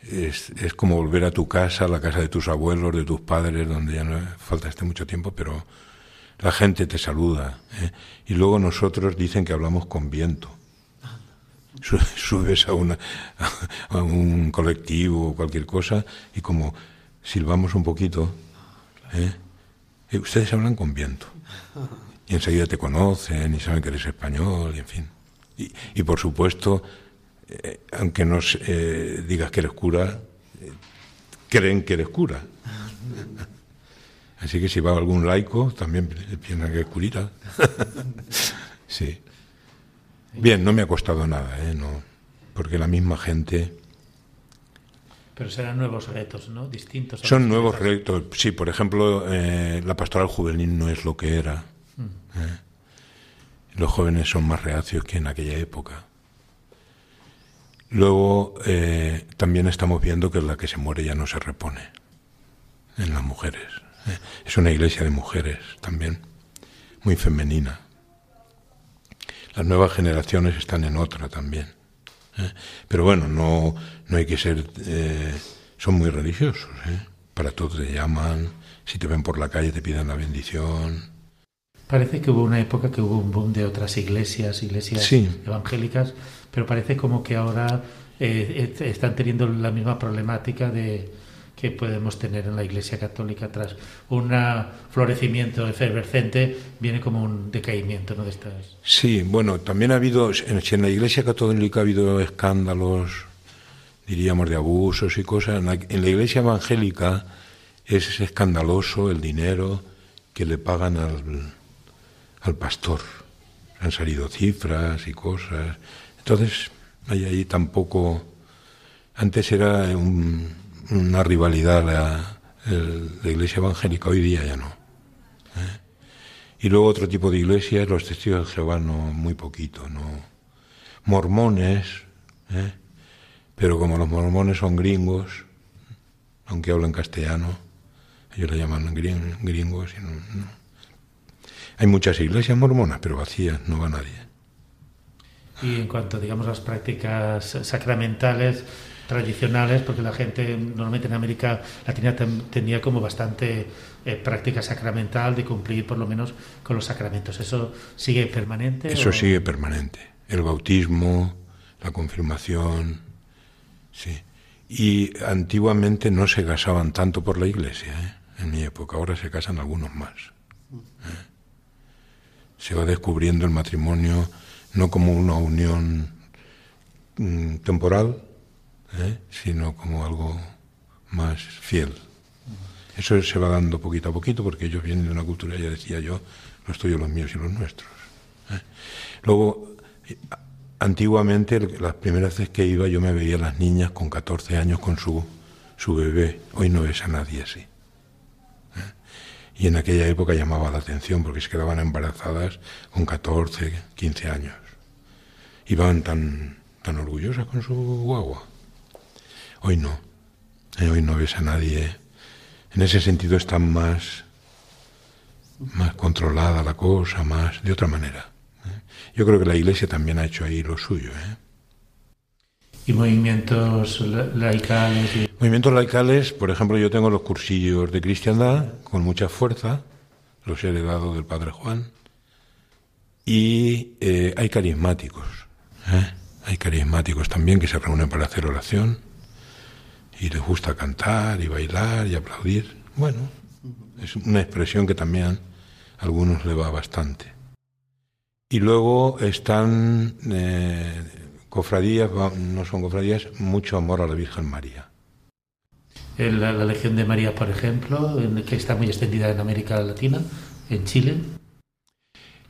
es, es, como volver a tu casa, la casa de tus abuelos, de tus padres, donde ya no faltaste mucho tiempo, pero la gente te saluda. ¿eh? Y luego nosotros dicen que hablamos con viento. Subes a, una, a un colectivo o cualquier cosa y como silbamos un poquito, ¿eh? Y ustedes hablan con viento. Y enseguida te conocen y saben que eres español, y en fin. Y, por supuesto, eh, aunque no eh, digas que eres cura, eh, creen que eres cura. Así que si va algún laico, también piensan que es curita. sí. Bien, no me ha costado nada, ¿eh? No, porque la misma gente... Pero serán nuevos retos, ¿no? Distintos. Son nuevos retos. Sí, por ejemplo, eh, la pastoral juvenil no es lo que era. Mm. ¿eh? Los jóvenes son más reacios que en aquella época. Luego eh, también estamos viendo que la que se muere ya no se repone en las mujeres. ¿eh? Es una iglesia de mujeres también, muy femenina. Las nuevas generaciones están en otra también. ¿Eh? Pero bueno, no, no hay que ser... Eh, son muy religiosos. ¿eh? Para todo te llaman, si te ven por la calle te piden la bendición. Parece que hubo una época que hubo un boom de otras iglesias, iglesias Sí. evangélicas, pero parece como que ahora eh, eh, están teniendo la misma problemática de que podemos tener en la Iglesia Católica tras un florecimiento efervescente viene como un decaimiento ¿no? de estas Sí, bueno, también ha habido, si en la Iglesia Católica ha habido escándalos, diríamos, de abusos y cosas, en la, en la Iglesia Evangélica es escandaloso el dinero que le pagan al, al pastor. Han salido cifras y cosas. Entonces, hay ahí tampoco... Antes era un- una rivalidad la, iglesia evangélica, hoy día ya no. ¿eh? Y luego otro tipo de iglesias, los testigos de Jehová no, muy poquito, no. Mormones, ¿eh? pero como los mormones son gringos, aunque hablan castellano, ellos le llaman gring- gringos. y no. Hay muchas iglesias mormonas, pero vacías, no va nadie. Y en cuanto, digamos, a las prácticas sacramentales tradicionales, porque la gente normalmente en América Latina tenía como bastante eh, práctica sacramental de cumplir por lo menos con los sacramentos. ¿Eso sigue permanente? Eso o- sigue permanente. El bautismo, la confirmación, sí. Y antiguamente no se casaban tanto por la iglesia, ¿eh? en mi época. Ahora se casan algunos más. ¿eh? Se va descubriendo el matrimonio no como una unión mm, temporal, ¿eh? sino como algo más fiel. Eso se va dando poquito a poquito porque ellos vienen de una cultura, ya decía yo, los tuyos, los míos y los nuestros. ¿eh? Luego, antiguamente, las primeras veces que iba, yo me veía a las niñas con 14 años con su, su bebé. Hoy no ves a nadie así. ¿eh? Y en aquella época llamaba la atención porque se quedaban embarazadas con 14, 15 años. Iban tan, tan orgullosas con su guagua. Hoy no. Eh, Hoy no ves a nadie. En ese sentido está más, más controlada la cosa, más de otra manera. ¿eh? Yo creo que la Iglesia también ha hecho ahí lo suyo. ¿eh? Y movimientos la- laicales. y- Movimientos laicales, por ejemplo, yo tengo los cursillos de cristiandad con mucha fuerza, los he heredado del Padre Juan, y eh, hay carismáticos, ¿eh? hay carismáticos también que se reúnen para hacer oración y les gusta cantar y bailar y aplaudir. Bueno, es una expresión que también a algunos le va bastante. Y luego están eh, cofradías, no son cofradías, mucho amor a la Virgen María. La, la Legión de María, por ejemplo, que está muy extendida en América Latina, en Chile.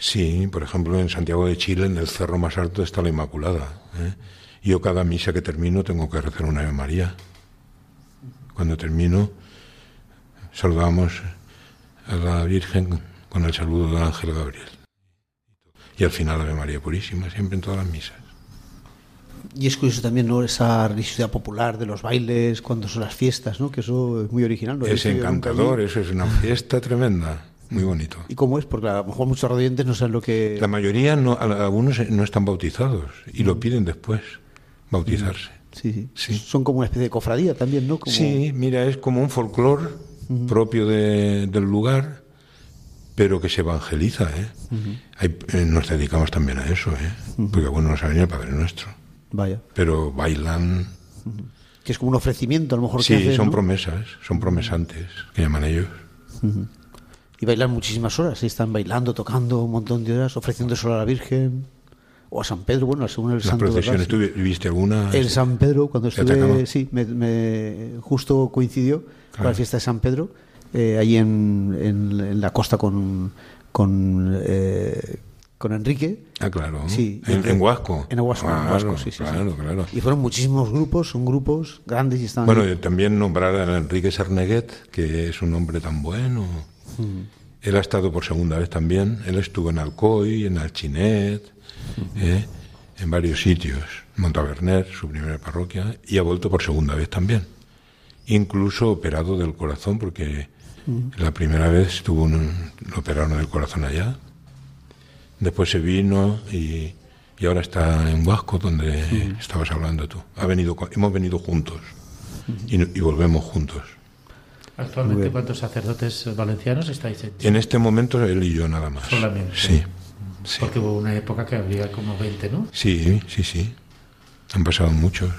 Sí, por ejemplo, en Santiago de Chile, en el cerro más alto, está la Inmaculada. ¿eh? Yo cada misa que termino tengo que rezar una Ave María. Cuando termino, saludamos a la Virgen con el saludo del ángel Gabriel. Y al final Ave María Purísima, siempre en todas las misas. Y es curioso también, ¿no? Esa religiosidad popular de los bailes, cuando son las fiestas, ¿no? Que eso es muy original. ¿no? Es encantador, eso es una fiesta tremenda, muy bonito. ¿Y cómo es? Porque a lo mejor muchos radiantes no saben lo que... La mayoría, no, algunos no están bautizados y lo piden después, bautizarse. Sí, sí. Sí. Son como una especie de cofradía también, ¿no? Como... Sí, mira, es como un folclore propio de- del lugar, pero que se evangeliza. ¿eh? Hay- eh, nos dedicamos también a eso, ¿eh? porque bueno, nos ha venido el Padre Nuestro. Vaya. Pero bailan, Que es como un ofrecimiento, a lo mejor. que sí, son ¿no? promesas, son promesantes, que llaman ellos. Y bailan muchísimas horas. y están bailando, tocando un montón de horas, ofreciendo solo a la Virgen. O a San Pedro, bueno, según el Las santo. procesiones. ¿tú alguna? En San Pedro, cuando estuve, sí, me, me- justo coincidió con la fiesta de San Pedro, eh, allí en, en- en la costa con, con, eh, con Enrique. Ah, claro. Sí, en, en Huasco. En Huasco, en Claro, Huasco, sí, sí, sí. Claro, claro. Y fueron muchísimos grupos, son grupos grandes y están. Bueno, ahí. también nombrar a Enrique Sarneguet, que es un hombre tan bueno. Él ha estado por segunda vez también. Él estuvo en Alcoy, en Alchinet, ¿eh? en varios sitios. Montaverner, su primera parroquia, y ha vuelto por segunda vez también. Incluso operado del corazón, porque la primera vez tuvo un, lo operaron del corazón allá. Después se vino y, y ahora está en Huasco, donde estabas hablando tú. Ha venido, hemos venido juntos y, y volvemos juntos. Actualmente, ¿cuántos sacerdotes valencianos estáis en Chile? En este momento él y yo nada más. Solamente. Sí, sí, Porque hubo una época que había como 20, ¿no? sí, sí, sí. Han pasado muchos.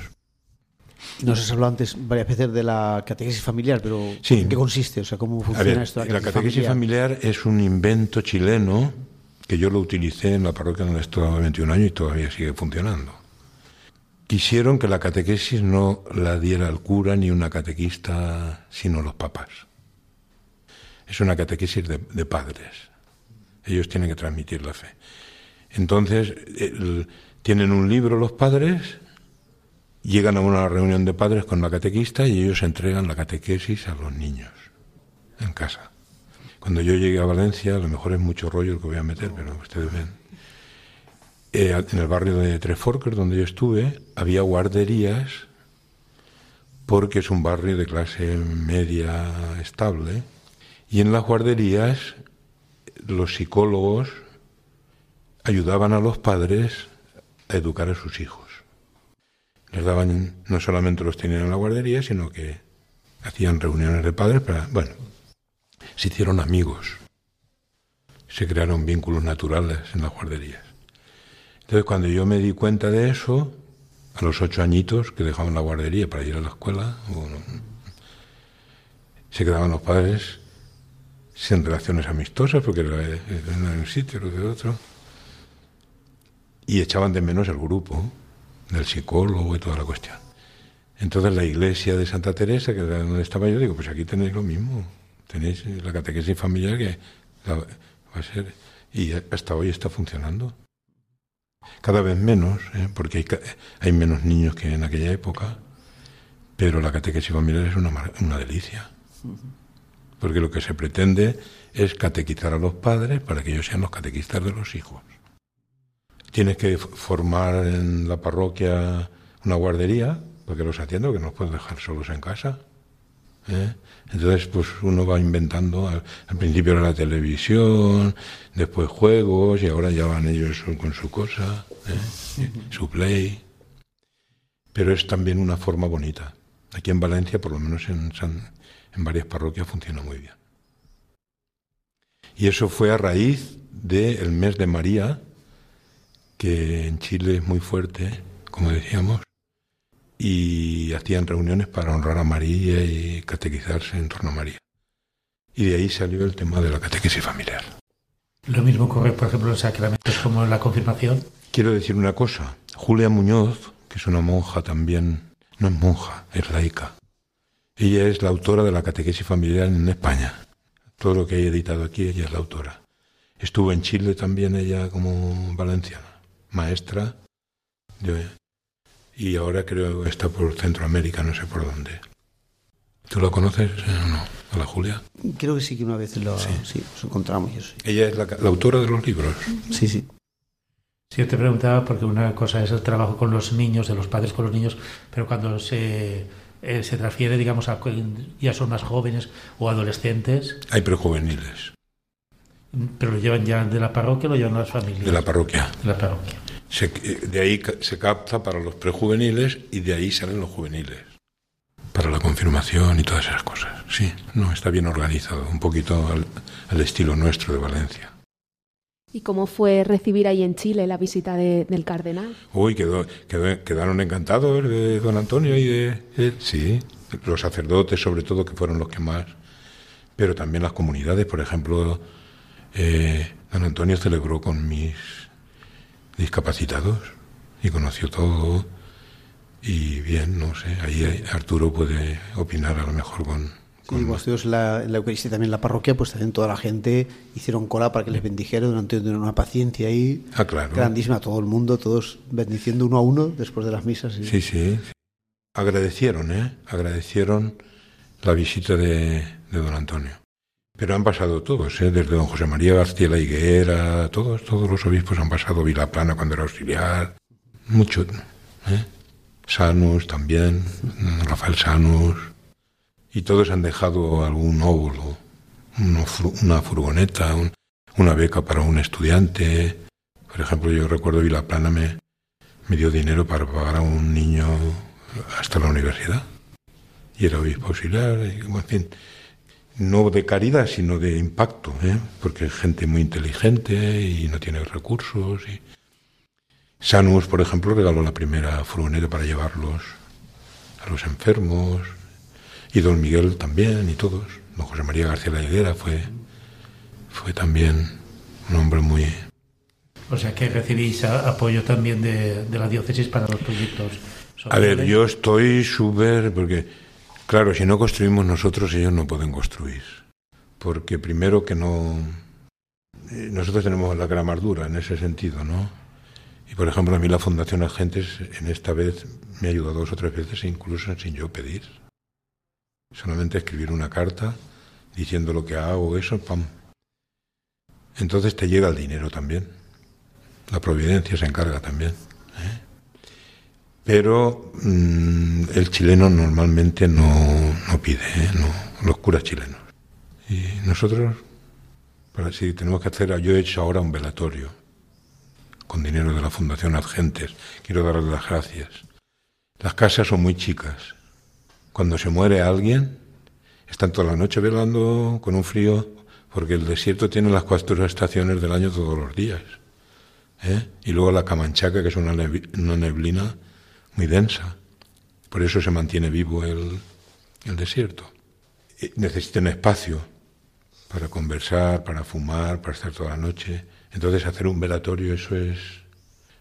Nos has hablado antes varias veces de la catequesis familiar, pero Sí. ¿en qué consiste? O sea, ¿cómo A funciona ver, esto? de la catequesis familiar es un invento chileno que yo lo utilicé en la parroquia donde he estado 21 años y todavía sigue funcionando. Quisieron que la catequesis no la diera el cura ni una catequista, sino los papás. Es una catequesis de, padres, Ellos tienen que transmitir la fe. Entonces, tienen un libro los padres, llegan a una reunión de padres con la catequista y ellos entregan la catequesis a los niños en casa. Cuando yo llegué a Valencia, a lo mejor es mucho rollo el que voy a meter, pero ustedes ven. Eh, en el barrio de Tres Forques, donde yo estuve, había guarderías porque es un barrio de clase media estable. Y en las guarderías los psicólogos ayudaban a los padres a educar a sus hijos. Les daban, no solamente los tenían en la guardería, sino que hacían reuniones de padres para, bueno, se hicieron amigos, se crearon vínculos naturales en las guarderías. Entonces, cuando yo me di cuenta de eso, a los ocho añitos que dejaban la guardería para ir a la escuela, se quedaban los padres sin relaciones amistosas, porque era era un sitio, lo de otro, y echaban de menos el grupo del psicólogo y toda la cuestión. Entonces la iglesia de Santa Teresa, que era donde estaba yo, digo, pues aquí tenéis lo mismo, tenéis la catequesis familiar que va a ser, y hasta hoy está funcionando. Cada vez menos, ¿eh? porque hay, hay menos niños que en aquella época, pero la catequesis familiar es una, una delicia. Porque lo que se pretende es catequizar a los padres para que ellos sean los catequistas de los hijos. Tienes que formar en la parroquia una guardería, porque los atiendo, que no los puedes dejar solos en casa. ¿Eh? Entonces, pues uno va inventando. Al, al principio era la televisión, después juegos, y ahora ya van ellos con su cosa, ¿eh? su play. Pero es también una forma bonita. Aquí en Valencia, por lo menos en, San- en varias parroquias, funciona muy bien. Y eso fue a raíz del mes de María, que en Chile es muy fuerte, como decíamos, y hacían reuniones para honrar a María y catequizarse en torno a María. Y de ahí salió el tema de la catequesis familiar. Lo mismo ocurre, por ejemplo, en sacramentos como la confirmación. Quiero decir una cosa. Julia Muñoz, que es una monja también, no es monja, es laica. Ella es la autora de la catequesis familiar en España. Todo lo que he editado aquí, ella es la autora. Estuvo en Chile también ella como valenciana, maestra. de- y ahora creo que está por Centroamérica, no sé por dónde. ¿Tú la conoces eh, o no? ¿A la Julia? Creo que sí que una vez lo, sí. nos encontramos y eso. Ella es la, la autora de los libros. Sí, sí. Sí, yo te preguntaba porque una cosa es el trabajo con los niños, de los padres con los niños, pero cuando se, eh, se transfiere, digamos, a ya son más jóvenes o adolescentes, Hay prejuveniles pero lo llevan ya de la parroquia, lo llevan a las familias. de la parroquia. De la parroquia. Se- eh, de ahí se capta para los prejuveniles y de ahí salen los juveniles. Para la confirmación y todas esas cosas. Sí, no, está bien organizado, un poquito al, al estilo nuestro de Valencia. ¿Y cómo fue recibir ahí en Chile la visita de- del cardenal? Uy, quedó, quedó- quedaron encantados de don Antonio y de él. Sí, los sacerdotes sobre todo, que fueron los que más. Pero también las comunidades, por ejemplo, eh, don Antonio celebró con mis discapacitados y conoció todo. Y bien, no sé, ahí Arturo puede opinar a lo mejor con... Sí, en la, en la Eucaristía también en la parroquia, pues también toda la gente hicieron cola para que les bendijera durante una paciencia ahí Ah, claro. grandísima, todo el mundo, todos bendiciendo uno a uno después de las misas. y- Sí, sí. Agradecieron, ¿eh? Agradecieron la visita de, de don Antonio. Pero han pasado todos, ¿eh? Desde don José María García Higuera, todos, todos los obispos han pasado, Vilaplana cuando era auxiliar, mucho, ¿eh? Sanus también, Rafael Sanus, y todos han dejado algún óvulo, una furgoneta, un- una beca para un estudiante. Por ejemplo, yo recuerdo Vilaplana me, me dio dinero para pagar a un niño hasta la universidad. Y era obispo auxiliar, y, en fin, no de caridad, sino de impacto, ¿eh? porque es gente muy inteligente y no tiene recursos. Y... Sanus, por ejemplo, regaló la primera furgoneta para llevarlos a los enfermos, y don Miguel también, y todos. Don José María García La Higuera fue, fue también un hombre muy, O sea que recibís apoyo también de, de la diócesis para los proyectos. A ver, sociales. yo estoy súper, porque, claro, si no construimos nosotros, ellos no pueden construir. Porque primero que no, eh, nosotros tenemos la gran dura en ese sentido, ¿no? Y por ejemplo, a mí la Fundación Agentes en esta vez me ha ayudado dos o tres veces, incluso sin yo pedir. Solamente escribir una carta diciendo lo que hago, eso, pam. Entonces te llega el dinero también. La providencia se encarga también. Pero mm, el chileno normalmente no, no pide, ¿eh? no, los curas chilenos. Y nosotros, para si tenemos que hacer, yo he hecho ahora un velatorio con dinero de la Fundación Argentes. Quiero darles las gracias. Las casas son muy chicas. Cuando se muere alguien, están toda la noche velando con un frío, porque el desierto tiene las cuatro estaciones del año todos los días. ¿eh? Y luego la Camanchaca, que es una, neblina muy densa. Por eso se mantiene vivo el, el desierto. necesitan espacio para conversar, para fumar, para estar toda la noche. Entonces hacer un velatorio, eso es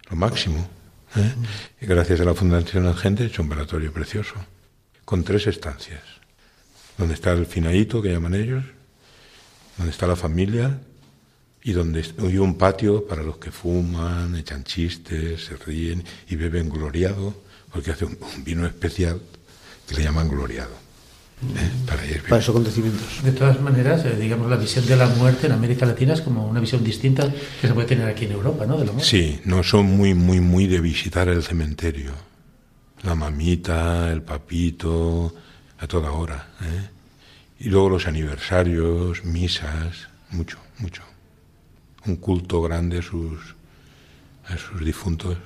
lo máximo. ¿eh? Y gracias a la Fundación Agente he hecho un velatorio precioso, con tres estancias donde está el finadito, que llaman ellos, donde está la familia y donde hay un patio para los que fuman, echan chistes, se ríen y beben gloriado, porque hace un, vino especial que le llaman gloriado. ¿eh? Para, ir para, esos acontecimientos. De todas maneras, eh, digamos, la visión de la muerte en América Latina es como una visión distinta que se puede tener aquí en Europa, ¿no? De la Sí, no son muy, muy, muy de visitar el cementerio. La mamita, el papito, a toda hora. ¿eh? Y luego los aniversarios, misas, mucho, mucho. Un culto grande a sus, a sus difuntos.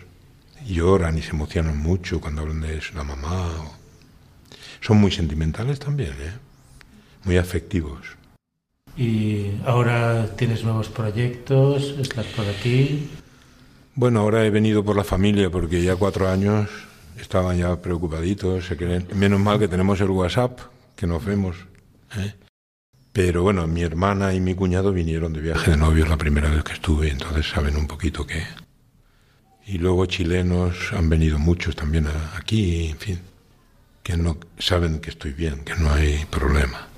Lloran y se emocionan mucho cuando hablan de la mamá. Son muy sentimentales también, ¿eh? muy afectivos. ¿Y ahora tienes nuevos proyectos? ¿Estás por aquí? Bueno, ahora he venido por la familia porque ya cuatro años estaban ya preocupaditos. Se creen. Menos mal que tenemos el WhatsApp, que nos vemos. ¿eh? Pero bueno, mi hermana y mi cuñado vinieron de viaje de novios la primera vez que estuve, entonces saben un poquito qué. Y luego chilenos han venido muchos también aquí, en fin, que no saben que estoy bien, que no hay problema.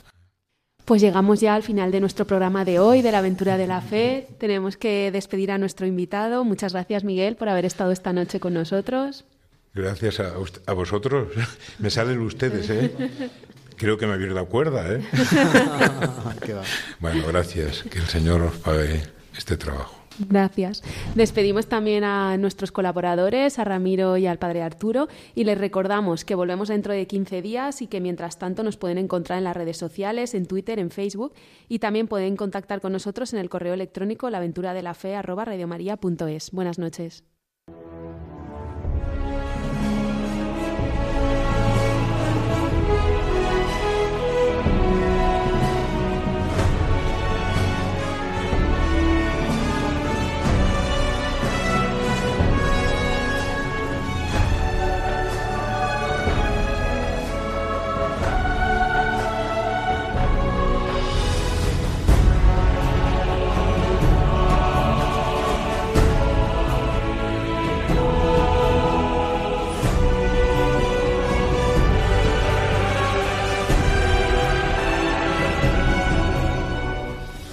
Pues llegamos ya al final de nuestro programa de hoy, de la aventura de la fe. Tenemos que despedir a nuestro invitado. Muchas gracias, Miguel, por haber estado esta noche con nosotros. Gracias a, a vosotros. Me salen ustedes, ¿eh? Creo que me habéis dado cuerda, ¿eh? bueno, gracias. Que el Señor os pague este trabajo. Gracias. Despedimos también a nuestros colaboradores, a Ramiro y al padre Arturo, y les recordamos que volvemos dentro de 15 días y que mientras tanto nos pueden encontrar en las redes sociales, en Twitter, en Facebook, y también pueden contactar con nosotros en el correo electrónico laventuradelafe.es. Buenas noches.